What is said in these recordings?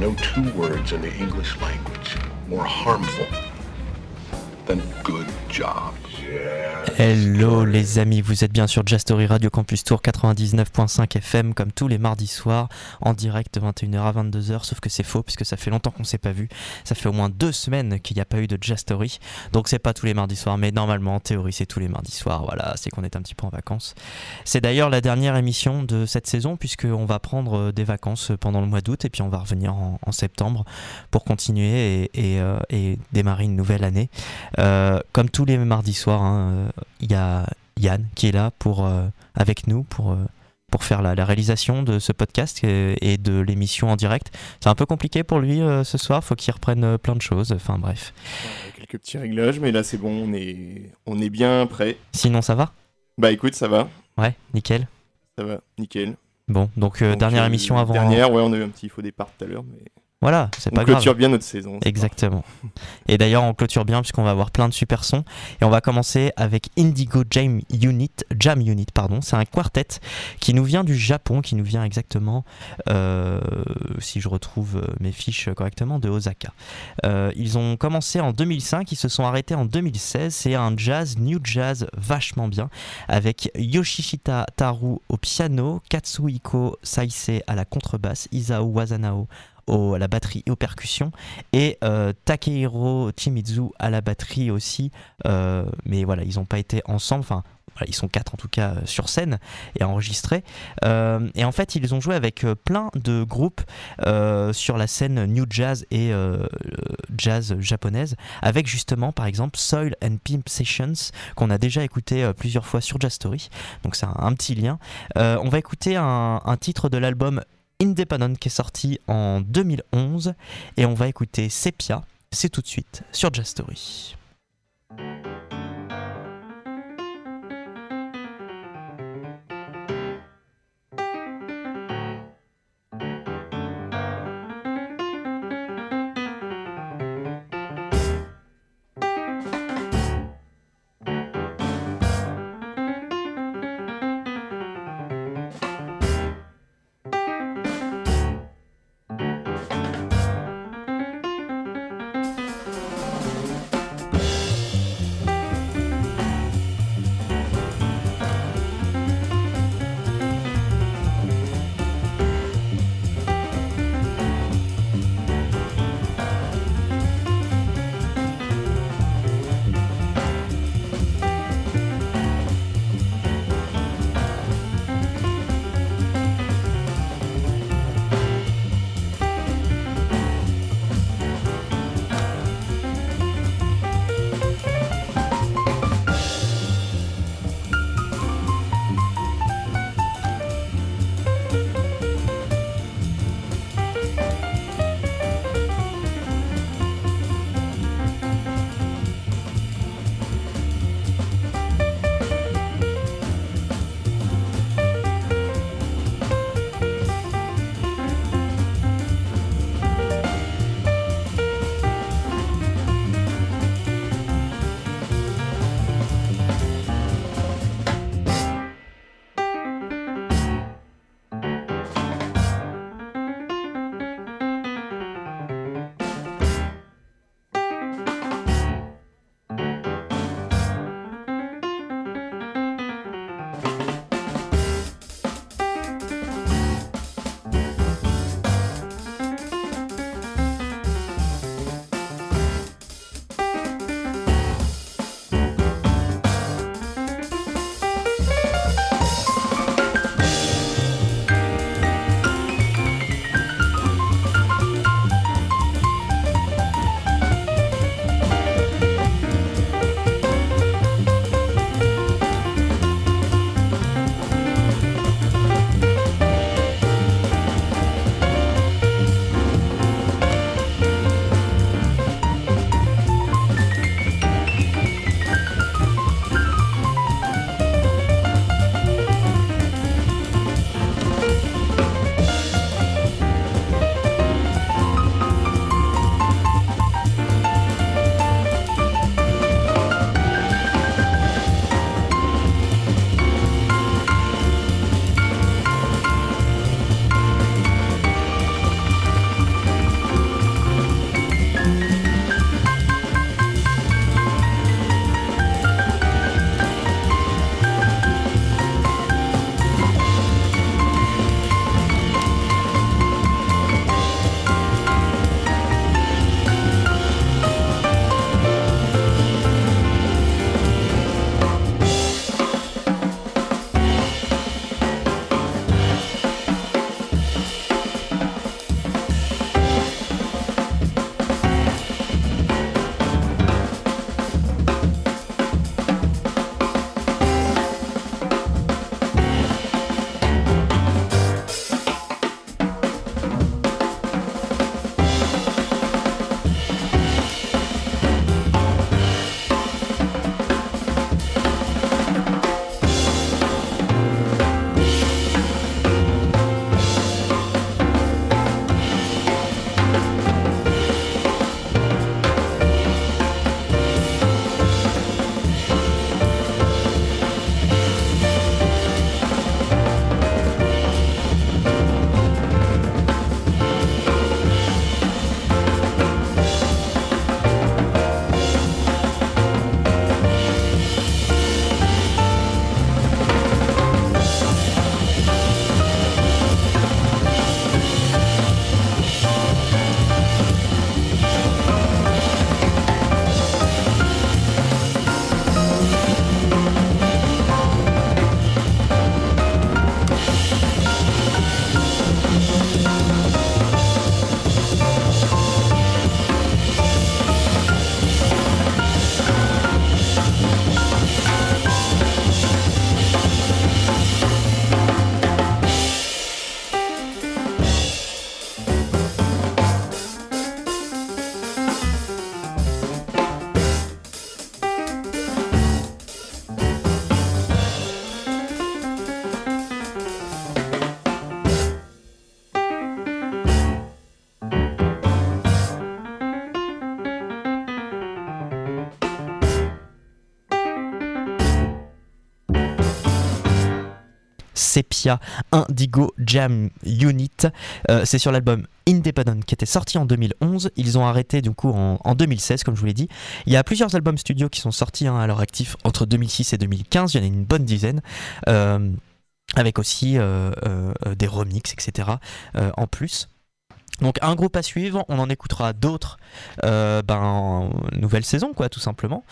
no two words in the English language more harmful than good job. Hello les amis, vous êtes bien sur Jazz Story Radio Campus Tour 99.5 FM comme tous les mardis soirs en direct de 21h à 22h sauf que c'est faux puisque ça fait longtemps qu'on s'est pas vu, ça fait au moins deux semaines qu'il n'y a pas eu de Jazz Story. Donc c'est pas tous les mardis soirs mais normalement en théorie c'est tous les mardis soirs. Voilà c'est qu'on est un petit peu en vacances. C'est d'ailleurs la dernière émission de cette saison puisqu'on va prendre euh, des vacances pendant le mois d'août et puis on va revenir en, septembre pour continuer euh, et démarrer une nouvelle année. Euh, comme tous les mardis soirs, hein, il y a Yann qui est là pour, euh, avec nous pour, euh, pour faire la, la réalisation de ce podcast et, et de l'émission en direct. C'est un peu compliqué pour lui euh, ce soir, faut qu'il reprenne euh, plein de choses. Enfin bref. Quelques petits réglages, mais là c'est bon, on est, on est bien prêt. Sinon, ça va? Bah écoute, ça va, Ouais, nickel. ça va, nickel. Bon, donc, euh, Donc, dernière émission avant. Dernière, ouais, on a eu un petit faux départ tout à l'heure, mais Voilà, c'est on pas grave. clôture bien notre saison. Exactement. Et d'ailleurs, on clôture bien puisqu'on va avoir plein de super sons. Et on va commencer avec Indigo Jam Unit. Jam Unit, pardon. C'est un quartet qui nous vient du Japon, qui nous vient exactement, euh, si je retrouve mes fiches correctement, de Osaka. Euh, ils ont commencé en 2005, ils se sont arrêtés en 2016. C'est un jazz, new jazz, vachement bien, avec Yoshishita Taru au piano, Katsuhiko Saise à la contrebasse, Isao Wazanao à la batterie et aux percussions. Et euh, Takehiro Shimizu à la batterie aussi. Euh, mais voilà ils n'ont pas été ensemble. Enfin ils sont quatre en tout cas euh, sur scène et enregistrés. Et en fait ils ont joué avec plein de groupes sur la scène new jazz et jazz japonaise. Avec justement par exemple Soil and Pimp Sessions qu'on a déjà écouté plusieurs fois sur Jazz Story. Donc c'est un, petit lien. On va écouter un titre de l'album Independent qui est sorti en 2011 et on va écouter Sepia, c'est tout de suite sur Jazz Story. Indigo Jam Unit. Euh, c'est sur l'album Independent qui était sorti en 2011. Ils ont arrêté du coup en, en 2016, comme je vous l'ai dit. Il y a plusieurs albums studio qui sont sortis hein, à leur actif entre 2006 et 2015. Il y en a une bonne dizaine. Euh, avec aussi euh, des remixes, etc. en plus. Donc un groupe à suivre, on en écoutera d'autres ben, en nouvelle saison, quoi, tout simplement.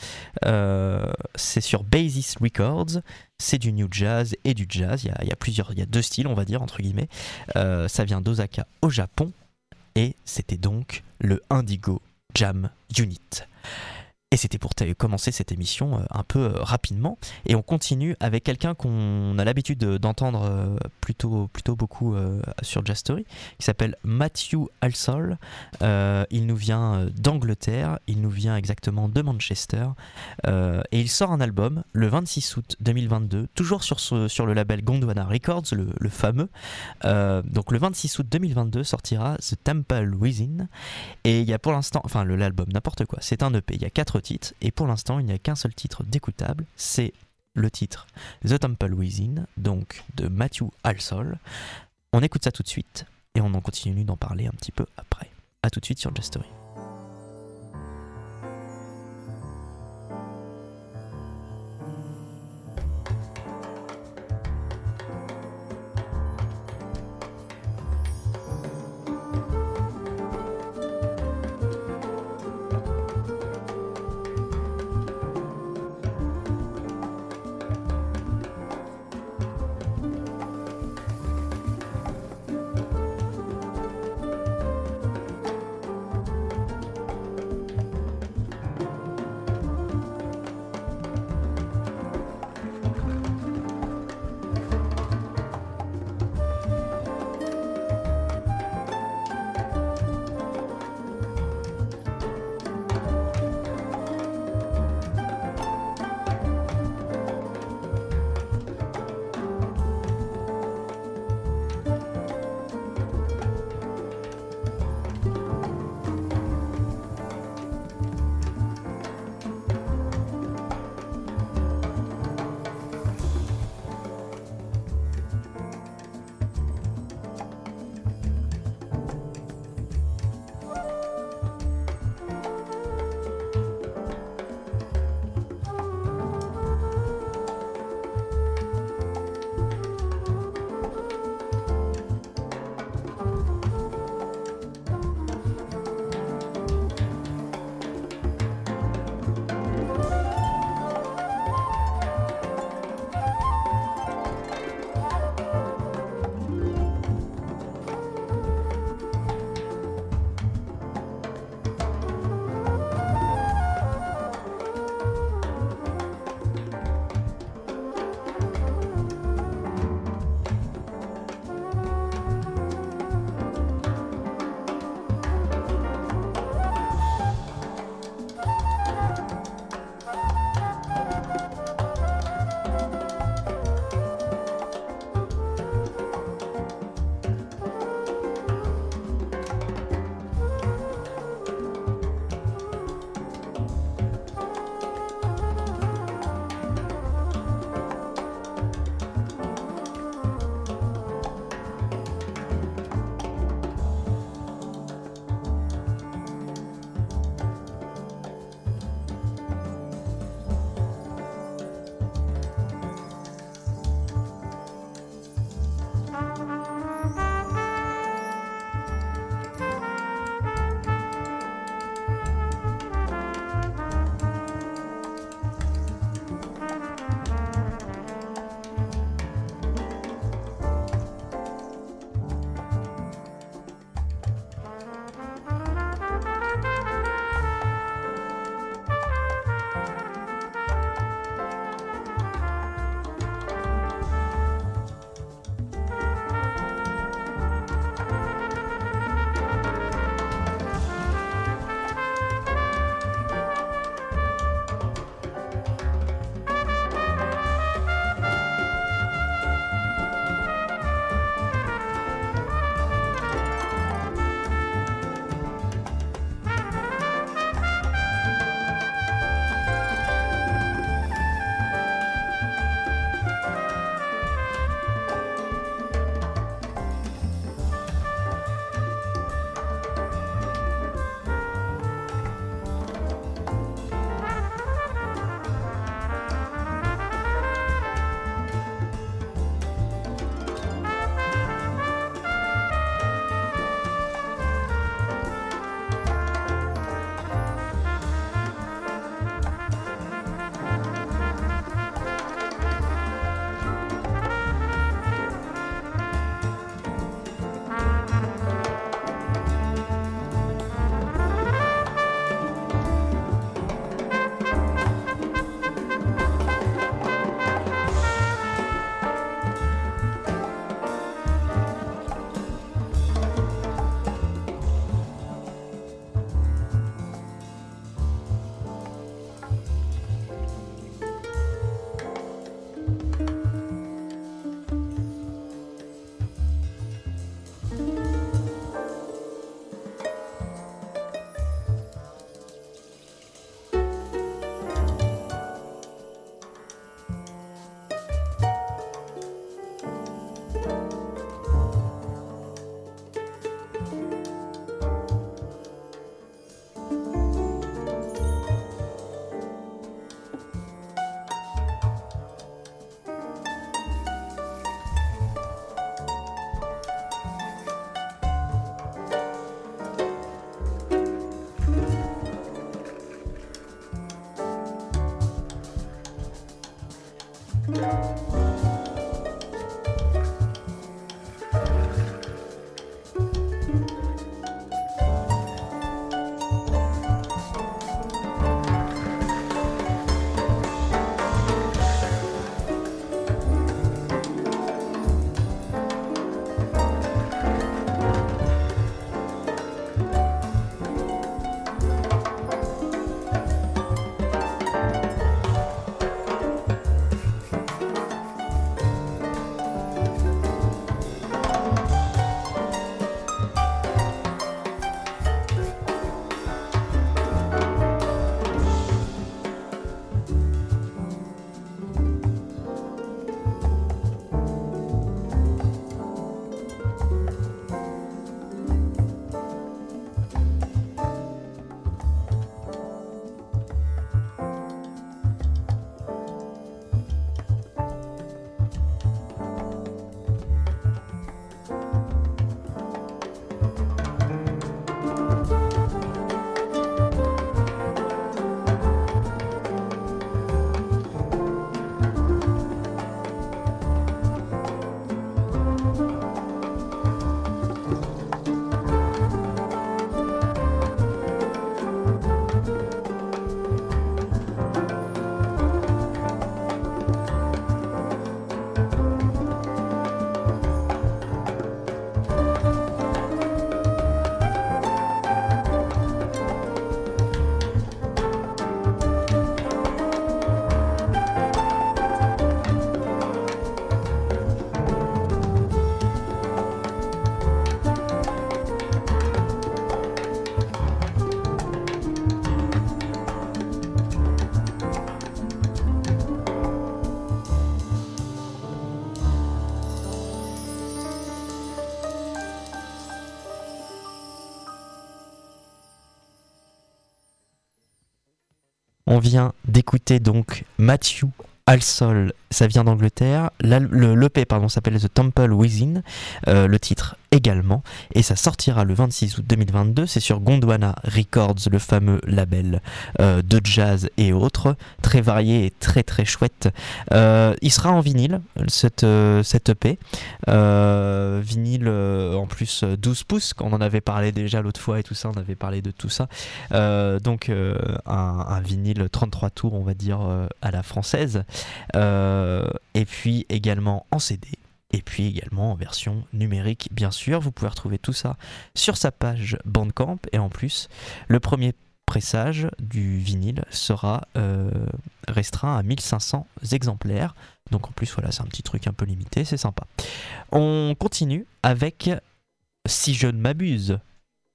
C'est sur Basis Records, c'est du new jazz et du jazz. Il y a, plusieurs, il y a deux styles, on va dire, entre guillemets. Euh, ça vient d'Osaka au Japon et c'était donc le Indigo Jam Unit. Et c'était pour commencer cette émission euh, un peu euh, rapidement. Et on continue avec quelqu'un qu'on a l'habitude de- d'entendre euh, plutôt, plutôt beaucoup sur Jazz Story, qui s'appelle Matthew Halsall. Euh, il nous vient d'Angleterre, il nous vient exactement de Manchester. Et il sort un album le 26 août 2022, toujours sur, sur le label Gondwana Records, le, fameux. Donc le 26 août 2022 sortira The Temple Within. Et il y a pour l'instant, enfin l'album, n'importe quoi, c'est un EP, il y a quatre titres, et pour l'instant il n'y a qu'un seul titre d'écoutable, c'est le titre The Temple Within, donc de Matthew Halsall. On écoute ça tout de suite, et on en continue d'en parler un petit peu après. A tout de suite sur Just Story. On vient d'écouter donc Matthew Alsol, ça vient d'Angleterre. L'EP pardon s'appelle The Temple Within, euh, le titre également, et ça sortira le 26 août 2022. C'est sur Gondwana Records, le fameux label euh, de jazz et autres, très varié et très très chouette. Euh, il sera en vinyle cette cette EP, vinyle en plus 12 pouces, on en avait parlé déjà l'autre fois et tout ça, on avait parlé de tout ça. donc un, un, vinyle 33 tours, on va dire à la française. Euh, et puis également en CD. Et puis également en version numérique, bien sûr. Vous pouvez retrouver tout ça sur sa page Bandcamp. Et en plus, le premier pressage du vinyle sera euh, restreint à 1500 exemplaires. Donc en plus, voilà, c'est un petit truc un peu limité, c'est sympa. On continue avec, si je ne m'abuse,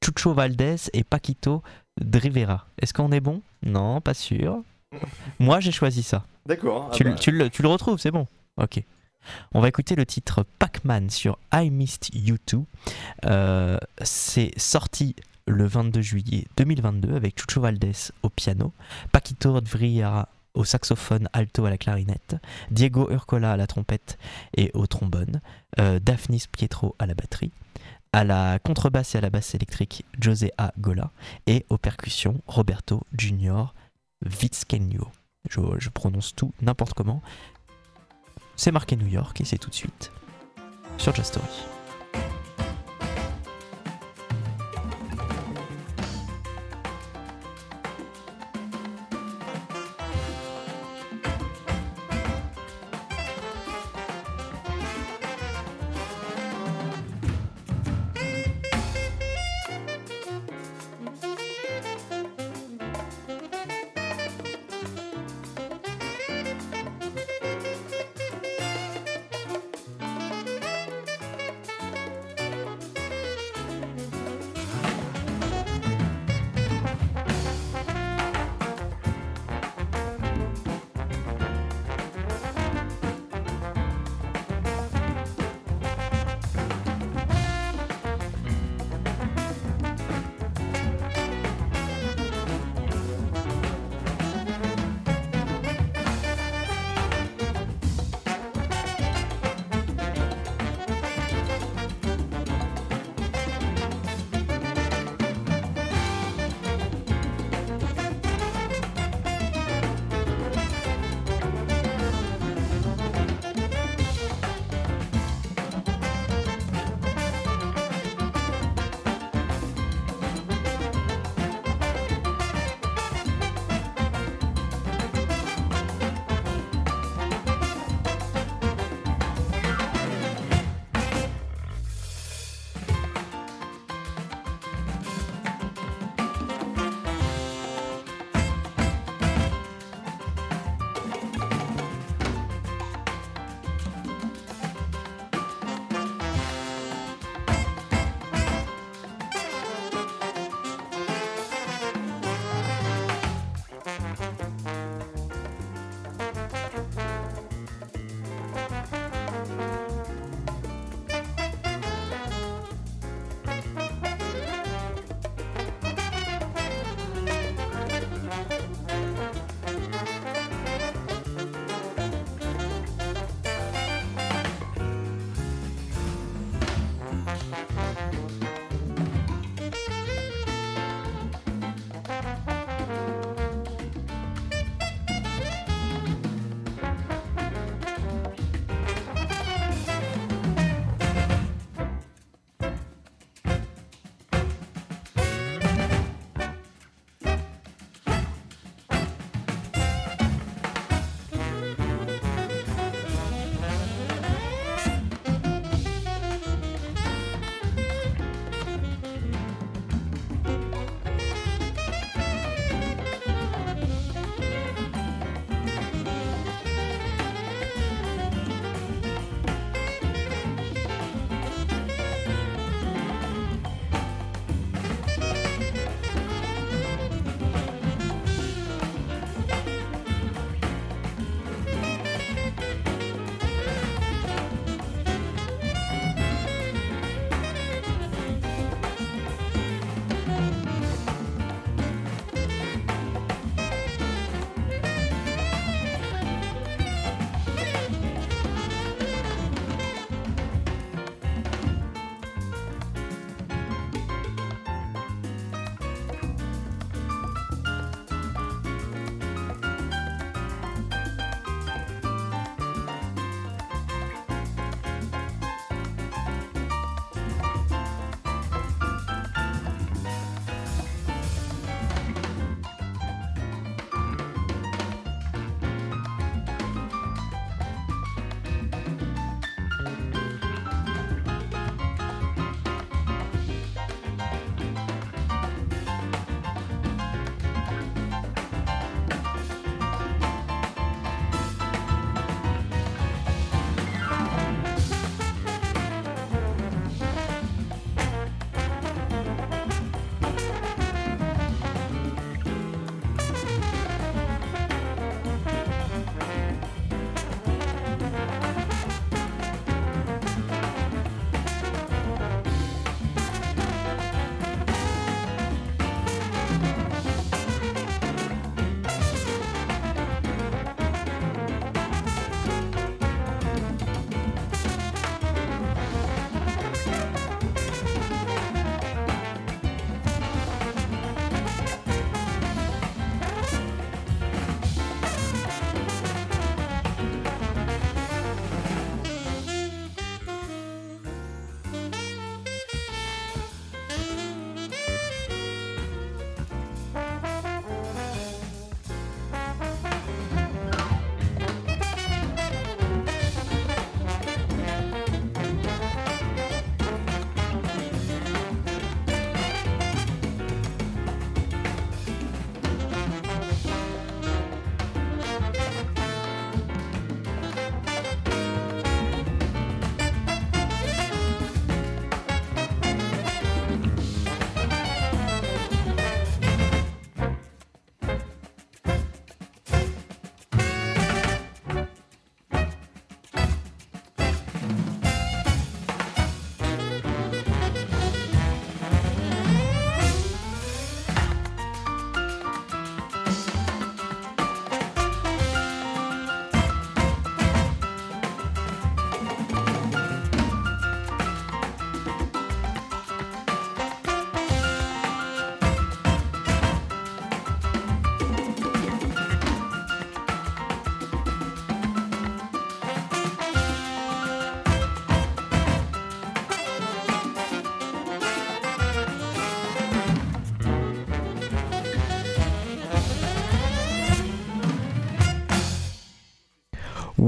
Chucho Valdez et Paquito de Rivera. Est-ce qu'on est bon? Non, pas sûr. Moi, j'ai choisi ça. D'accord. Ah bah. tu, le, retrouves, c'est bon. Ok. On va écouter le titre Pac-Man sur I Missed You Too. Euh, c'est sorti le 22 juillet 2022 avec Chucho Valdés au piano, Paquito Vrillara au saxophone alto à la clarinette, Diego Urcola à la trompette et au trombone, euh, Daphnis Pietro à la batterie, à la contrebasse et à la basse électrique José A. Gola et aux percussions Roberto Junior Vizqueño. Je, prononce tout n'importe comment. C'est marqué New York et c'est tout de suite sur Just Story.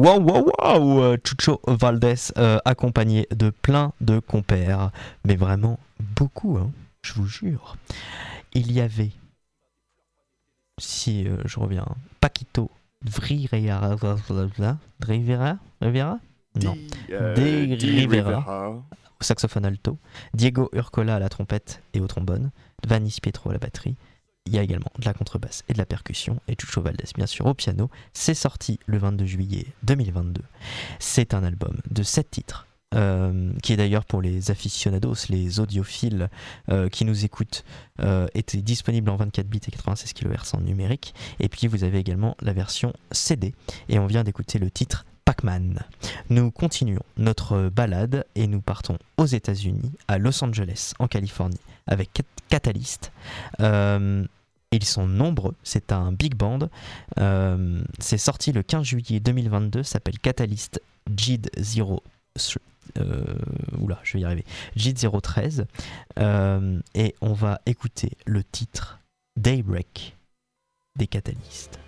Waouh, waouh, waouh euh, Chucho Valdés, euh, accompagné de plein de compères, mais vraiment beaucoup, hein, je vous jure. Il y avait, si euh, je reviens, Paquito Rivera, Rivera, Rivera Non, Rivera. au saxophone alto, Diego Urcola à la trompette et au trombone, Vanis Pietro à la batterie. Il y a également de la contrebasse et de la percussion, et Chucho Valdés bien sûr au piano. C'est sorti le 22 juillet 2022. C'est un album de 7 titres. euh, qui est d'ailleurs pour les aficionados, les audiophiles euh, qui nous écoutent, euh, était disponible en 24 bits et 96 kHz en numérique. Et puis vous avez également la version CD. Et on vient d'écouter le titre Pac-Man. Nous continuons notre balade et nous partons aux États-Unis, à Los Angeles, en Californie, avec Cat- Catalyst. Euh, ils sont nombreux, c'est un big band. Euh, c'est sorti le 15 juillet 2022, s'appelle Catalyst JID 0. euh, oula, je vais y arriver. JID 013. Euh, et on va écouter le titre Daybreak des Catalystes.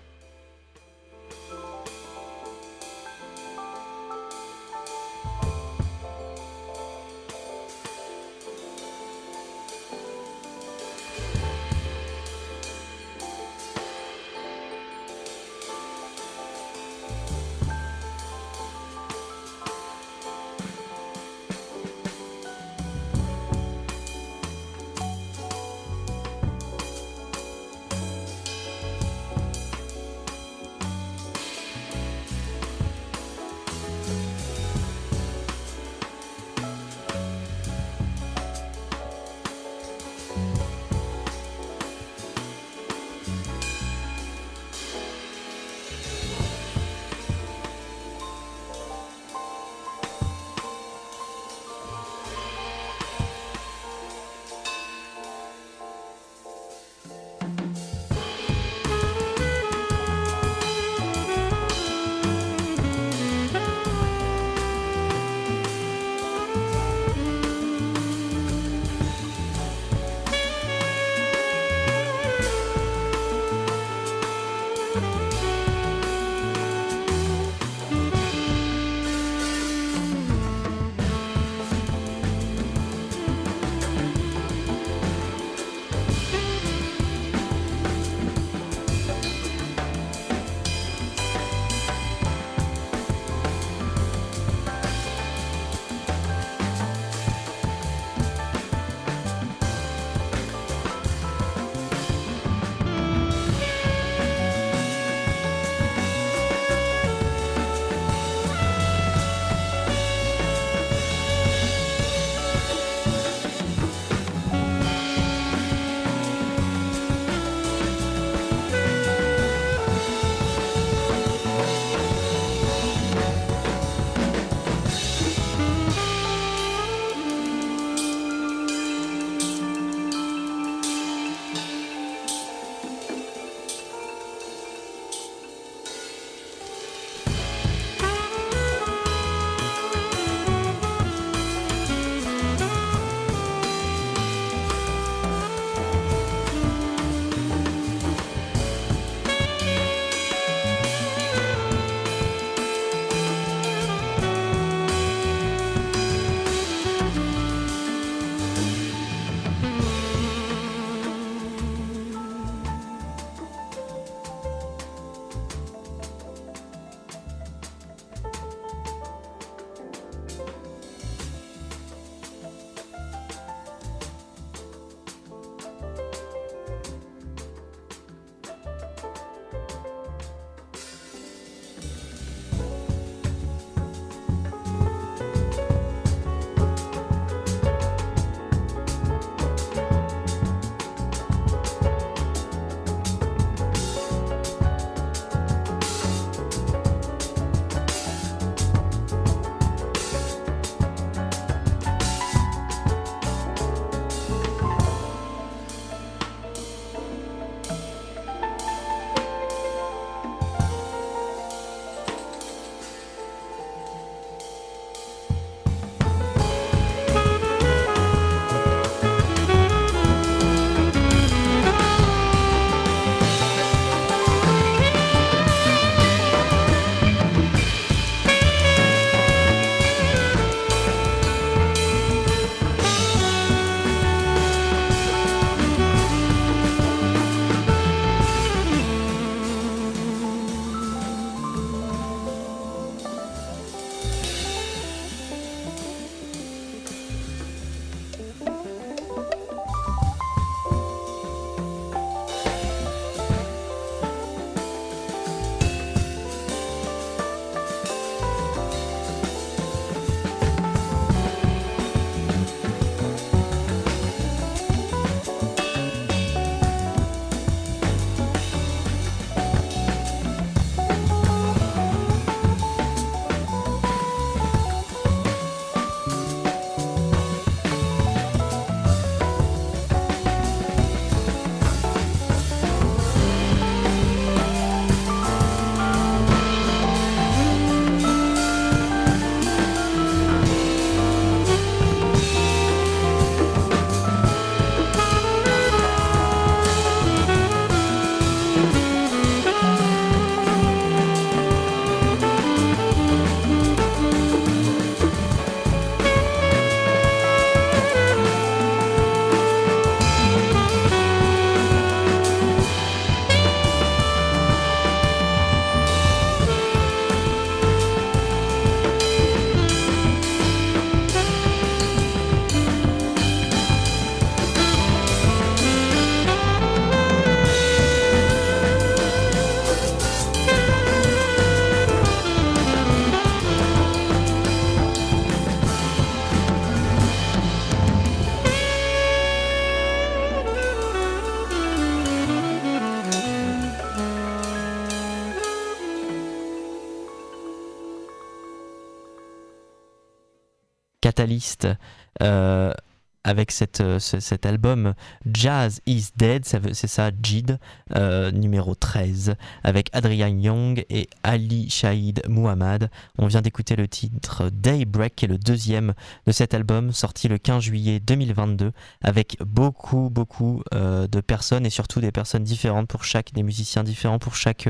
Catalyst euh, avec cette, euh, ce- cet album Jazz is Dead, c'est ça, JID, euh, numéro 13, avec Adrian Young et Ali Shahid Muhammad. On vient d'écouter le titre Daybreak, qui est le deuxième de cet album, sorti le 15 juillet 2022, avec beaucoup, beaucoup euh, de personnes et surtout des personnes différentes pour chaque, des musiciens différents pour chaque,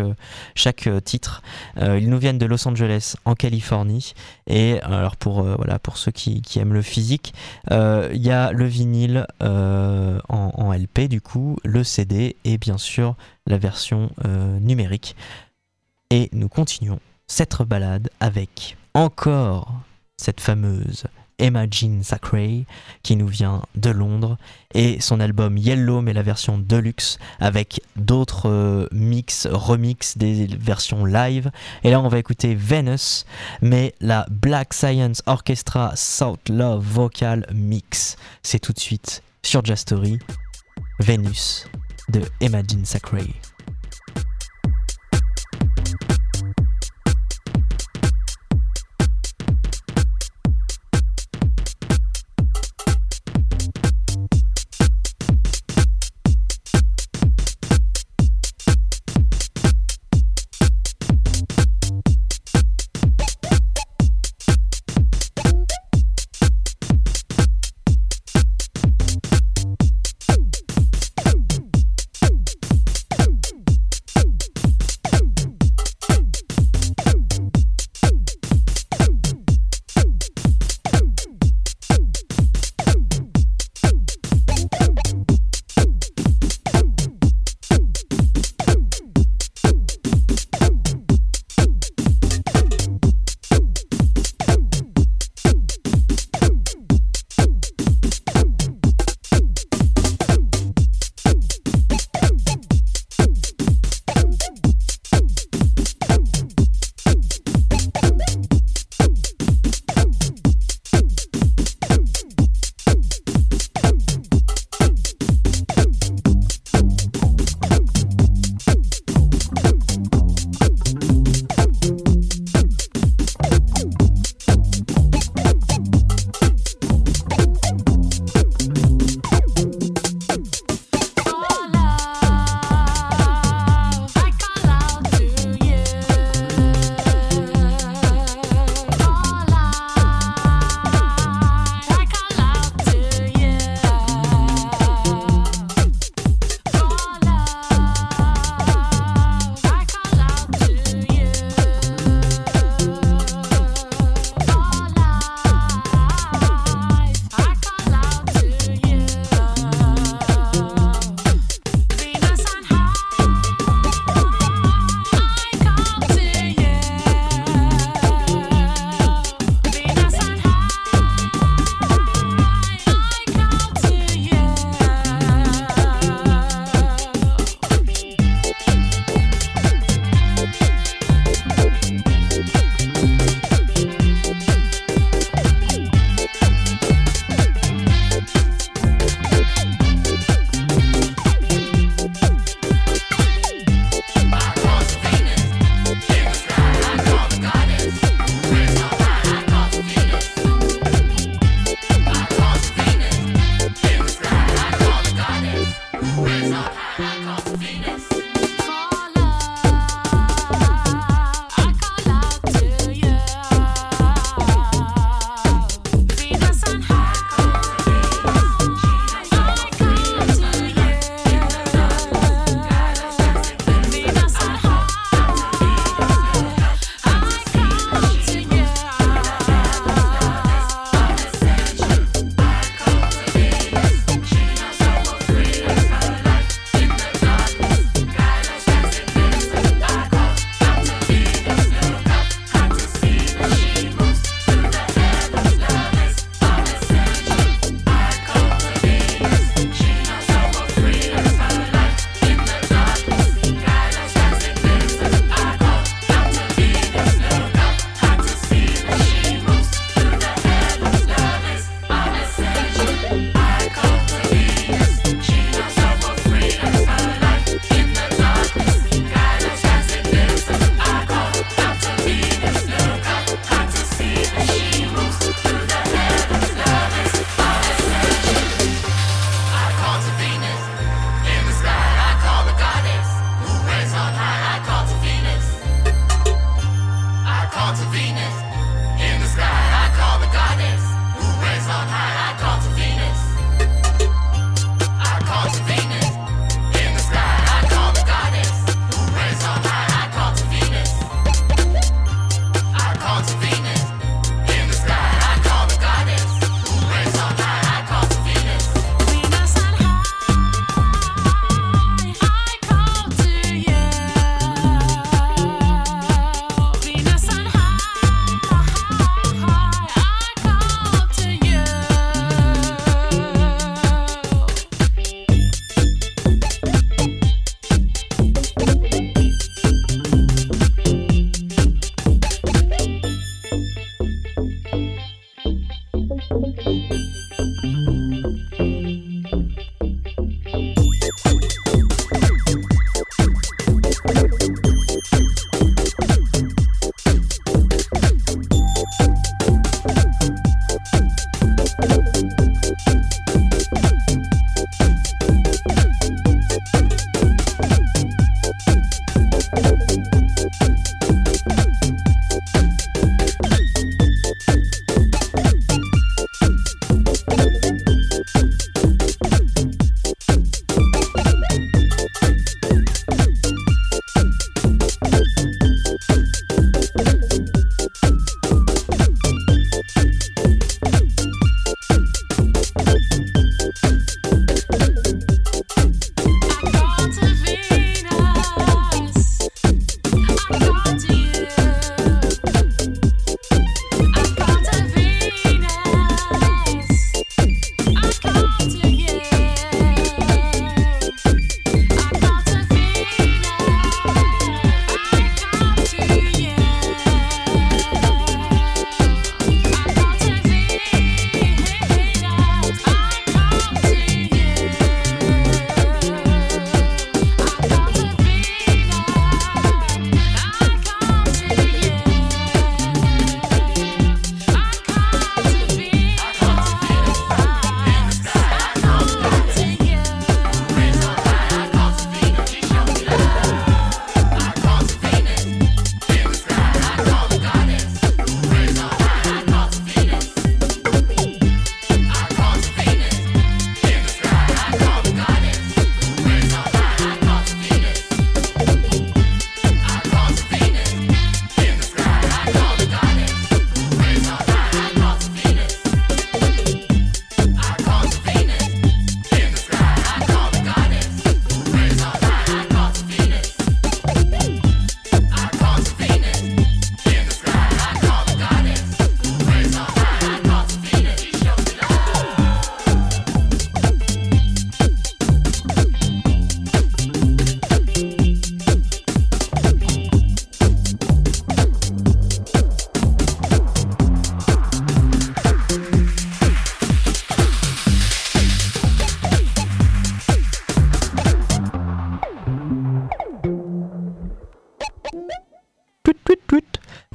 chaque titre. Ils nous viennent de Los Angeles, en Californie. Et alors pour, voilà, pour ceux qui, qui aiment le physique, il y a le vinyle euh, en, LP du coup, le CD et bien sûr la version euh, numérique. Et nous continuons cette balade avec encore cette fameuse Emma Jean qui nous vient de Londres et son album Yellow mais la version deluxe avec d'autres euh, mix, remix des versions live. Et là on va écouter Venus mais la Black Science Orchestra South Love Vocal Mix. C'est tout de suite sur Jazz Story Venus de Emma Jean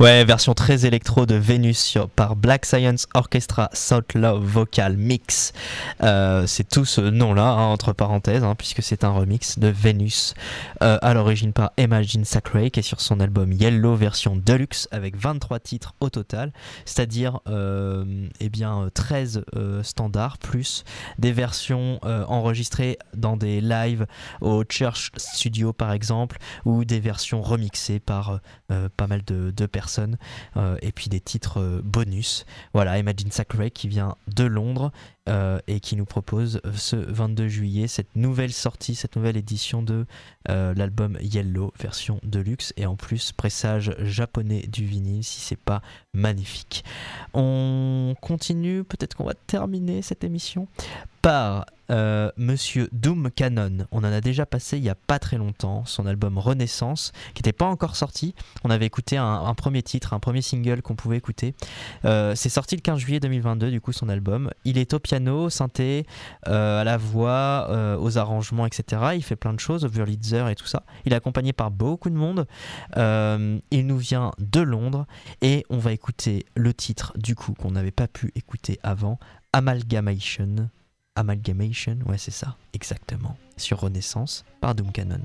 Ouais, version très électro de Venus sur, par Black Science Orchestra South Love Vocal Mix. Euh, c'est tout ce nom-là, hein, entre parenthèses, hein, puisque c'est un remix de Venus, euh, à l'origine par Imagine Sacré, qui est sur son album Yellow version deluxe, avec 23 titres au total, c'est-à-dire euh, eh 13 standards, plus des versions enregistrées dans des lives au Church Studio par exemple, ou des versions remixées par pas mal de personnes euh, et puis des titres euh, bonus. Voilà, Imagine Sacré qui vient de Londres euh, et qui nous propose ce 22 juillet cette nouvelle sortie, cette nouvelle édition de l'album Yellow version deluxe et en plus pressage japonais du vinyle si c'est pas magnifique. On continue, peut-être qu'on va terminer cette émission par euh, Monsieur Doom Cannon. On en a déjà passé il y a pas très longtemps, son album Renaissance, qui n'était pas encore sorti. On avait écouté un, premier titre, un premier single qu'on pouvait écouter. Euh, c'est sorti le 15 juillet 2022, du coup, son album. Il est au piano, synthé, euh, à la voix, aux arrangements, etc. Il fait plein de choses, au Wurlitzer et tout ça. Il est accompagné par beaucoup de monde. il nous vient de Londres et on va écouter le titre, du coup, qu'on n'avait pas pu écouter avant, Amalgamation. Amalgamation, ouais c'est ça, exactement, sur Renaissance par Doom Cannon.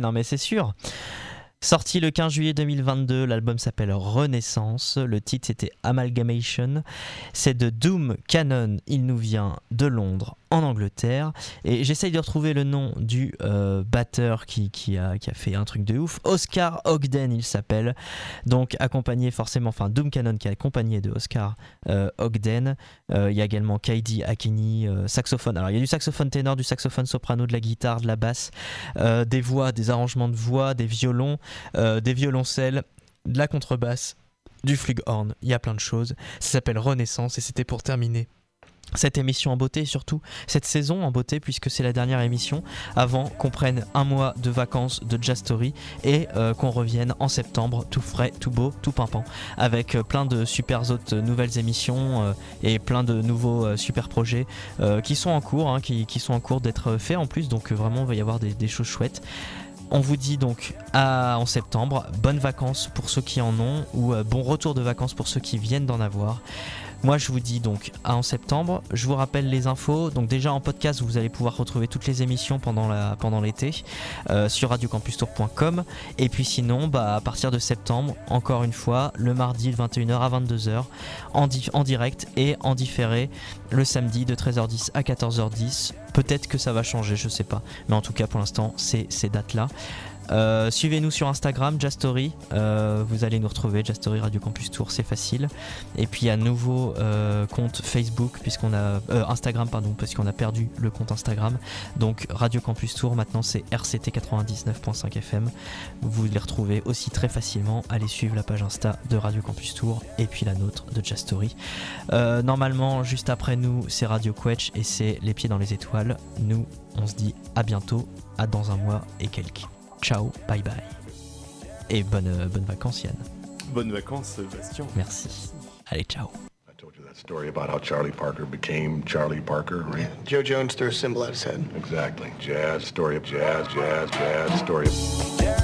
Non mais c'est sûr. Sorti le 15 juillet 2022, l'album s'appelle Renaissance. Le titre c'était Amalgamation. C'est de Doom Cannon. Il nous vient de Londres, en Angleterre. Et j'essaye de retrouver le nom du euh, batteur qui, a, qui a fait un truc de ouf. Oscar Ogden, il s'appelle. Donc accompagné forcément, enfin Doom Cannon qui est accompagné de Oscar euh, Ogden. Euh, il y a également Kaidi Akini, saxophone. Alors il y a du saxophone ténor, du saxophone soprano, de la guitare, de la basse, des voix, des arrangements de voix, des violons. Euh, des violoncelles, de la contrebasse, du flughorn, il y a plein de choses. Ça s'appelle Renaissance et c'était pour terminer cette émission en beauté surtout cette saison en beauté puisque c'est la dernière émission avant qu'on prenne un mois de vacances de Jazz Story et euh, qu'on revienne en septembre tout frais, tout beau, tout pimpant avec euh, plein de super autres nouvelles émissions et plein de nouveaux super projets qui sont en cours, hein, qui, sont en cours d'être faits en plus donc vraiment il va y avoir des choses chouettes. On vous dit donc à, en septembre, bonnes vacances pour ceux qui en ont ou euh, bon retour de vacances pour ceux qui viennent d'en avoir. Moi, je vous dis donc à en septembre. Je vous rappelle les infos. Donc déjà en podcast, vous allez pouvoir retrouver toutes les émissions pendant l'été euh, sur radiocampustour.com. Et puis sinon, bah, à partir de septembre, encore une fois, le mardi de 21h à 22h en, direct et en différé le samedi de 13h10 à 14h10. Peut-être que ça va changer, je sais pas. Mais en tout cas, pour l'instant, c'est ces dates-là. Euh, suivez-nous sur Instagram, Jastory. Euh, vous allez nous retrouver, Jastory Radio Campus Tour, c'est facile. Et puis un nouveau euh, compte Facebook, puisqu'on a Instagram, parce qu'on a perdu le compte Instagram. Donc Radio Campus Tour, maintenant c'est RCT 99.5 FM. Vous les retrouvez aussi très facilement. Allez suivre la page Insta de Radio Campus Tour et puis la nôtre de Jastory. normalement, juste après nous, c'est Radio Quetch et c'est Les Pieds dans les Étoiles. Nous, on se dit à bientôt, à dans un mois et quelques. Ciao, bye bye. Et bonne, euh, bonne vacances Yann. Bonnes vacances Bastien. Merci. Allez, ciao. I told you that story about how Charlie Parker became Charlie Parker, right? Yeah. Joe Jones threw a symbol at his head. Exactly. Jazz, story of jazz, jazz, jazz, story of...